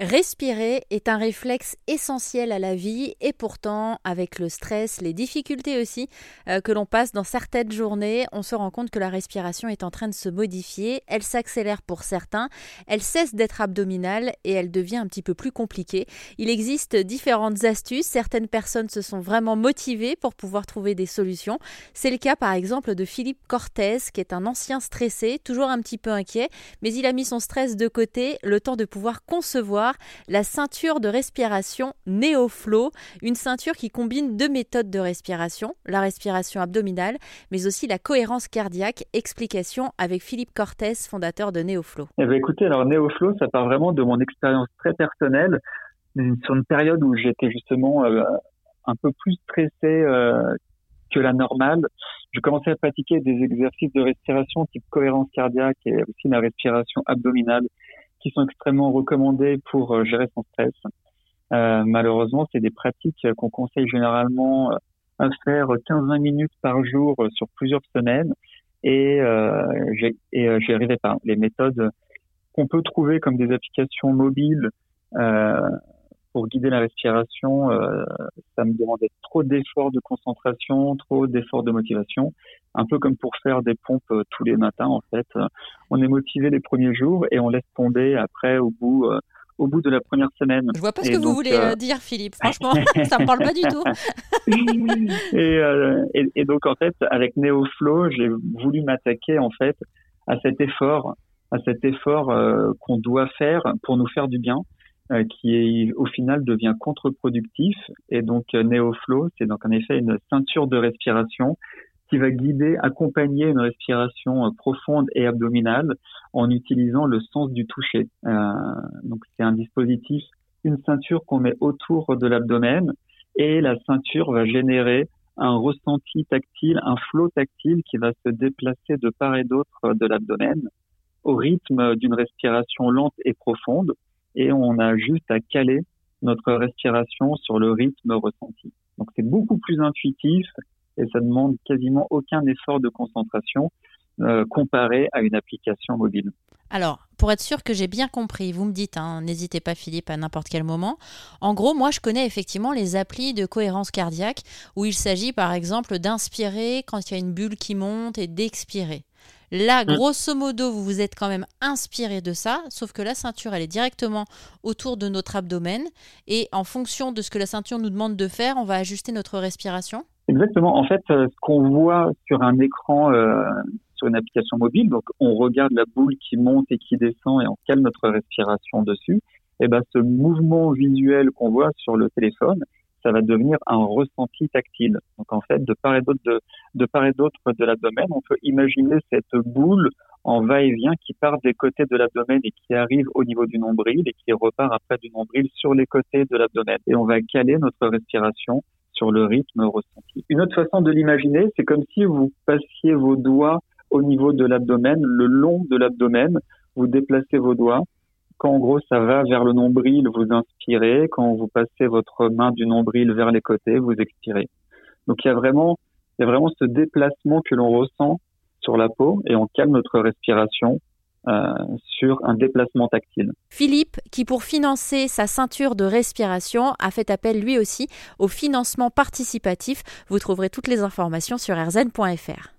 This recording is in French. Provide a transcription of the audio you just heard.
Respirer est un réflexe essentiel à la vie et pourtant, avec le stress, les difficultés aussi euh, que l'on passe dans certaines journées, on se rend compte que la respiration est en train de se modifier. Elle s'accélère pour certains, elle cesse d'être abdominale et elle devient un petit peu plus compliquée. Il existe différentes astuces. Certaines personnes se sont vraiment motivées pour pouvoir trouver des solutions. C'est le cas par exemple de Philippe Cortez, qui est un ancien stressé, toujours un petit peu inquiet, mais il a mis son stress de côté le temps de pouvoir concevoir la ceinture de respiration NeoFlow, une ceinture qui combine deux méthodes de respiration, la respiration abdominale, mais aussi la cohérence cardiaque. Explication avec Philippe Cortez, fondateur de NeoFlow. Eh bien, écoutez, alors NeoFlow, ça part vraiment de mon expérience très personnelle sur une période où j'étais justement euh, un peu plus stressé euh, que la normale. Je commençais à pratiquer des exercices de respiration type cohérence cardiaque et aussi la respiration abdominale sont extrêmement recommandés pour euh, gérer son stress. Euh, malheureusement, c'est des pratiques qu'on conseille généralement euh, à faire 15-20 minutes par jour sur plusieurs semaines et j'y arrivais pas. Les méthodes qu'on peut trouver comme des applications mobiles pour guider la respiration, ça me demandait trop d'efforts de concentration, trop d'efforts de motivation, un peu comme pour faire des pompes euh, tous les matins en fait. On est motivé les premiers jours et on laisse tomber après au bout. Euh, au bout de la première semaine. Je vois pas ce que vous voulez dire, Philippe. Franchement, ça me parle pas du tout. et, et, et, donc en fait, avec NeoFlow, j'ai voulu m'attaquer en fait à cet effort, à cet effort qu'on doit faire pour nous faire du bien. Euh, qui au final devient contre-productif. Et donc euh, NeoFlow, c'est donc en effet une ceinture de respiration qui va guider, accompagner une respiration euh, profonde et abdominale en utilisant le sens du toucher. Euh, donc c'est un dispositif, une ceinture qu'on met autour de l'abdomen et la ceinture va générer un ressenti tactile, un flot tactile qui va se déplacer de part et d'autre de l'abdomen au rythme d'une respiration lente et profonde et on a juste à caler notre respiration sur le rythme ressenti. Donc c'est beaucoup plus intuitif et ça demande quasiment aucun effort de concentration euh, comparé à une application mobile. Alors, pour être sûr que j'ai bien compris, vous me dites, hein, n'hésitez pas Philippe à n'importe quel moment. En gros, moi je connais effectivement les applis de cohérence cardiaque où il s'agit par exemple d'inspirer quand il y a une bulle qui monte et d'expirer. Là, mm. grosso modo, vous vous êtes quand même inspiré de ça, sauf que la ceinture, elle est directement autour de notre abdomen. Et en fonction de ce que la ceinture nous demande de faire, on va ajuster notre respiration. Exactement. En fait, euh, ce qu'on voit sur un écran, euh, sur une application mobile, donc on regarde la boule qui monte et qui descend et on cale notre respiration dessus. Et ben, ce mouvement visuel qu'on voit sur le téléphone, ça va devenir un ressenti tactile. Donc en fait, de part et d'autre de, de part et d'autre de l'abdomen, on peut imaginer cette boule en va-et-vient qui part des côtés de l'abdomen et qui arrive au niveau du nombril et qui repart après du nombril sur les côtés de l'abdomen. Et on va caler notre respiration sur le rythme ressenti. Une autre façon de l'imaginer, c'est comme si vous passiez vos doigts au niveau de l'abdomen, le long de l'abdomen, vous déplacez vos doigts quand en gros ça va vers le nombril, vous inspirez. Quand vous passez votre main du nombril vers les côtés, vous expirez. Donc il y a vraiment, il y a vraiment ce déplacement que l'on ressent sur la peau et on calme notre respiration euh, sur un déplacement tactile. Philippe, qui pour financer sa ceinture de respiration a fait appel lui aussi au financement participatif. Vous trouverez toutes les informations sur rzn.fr.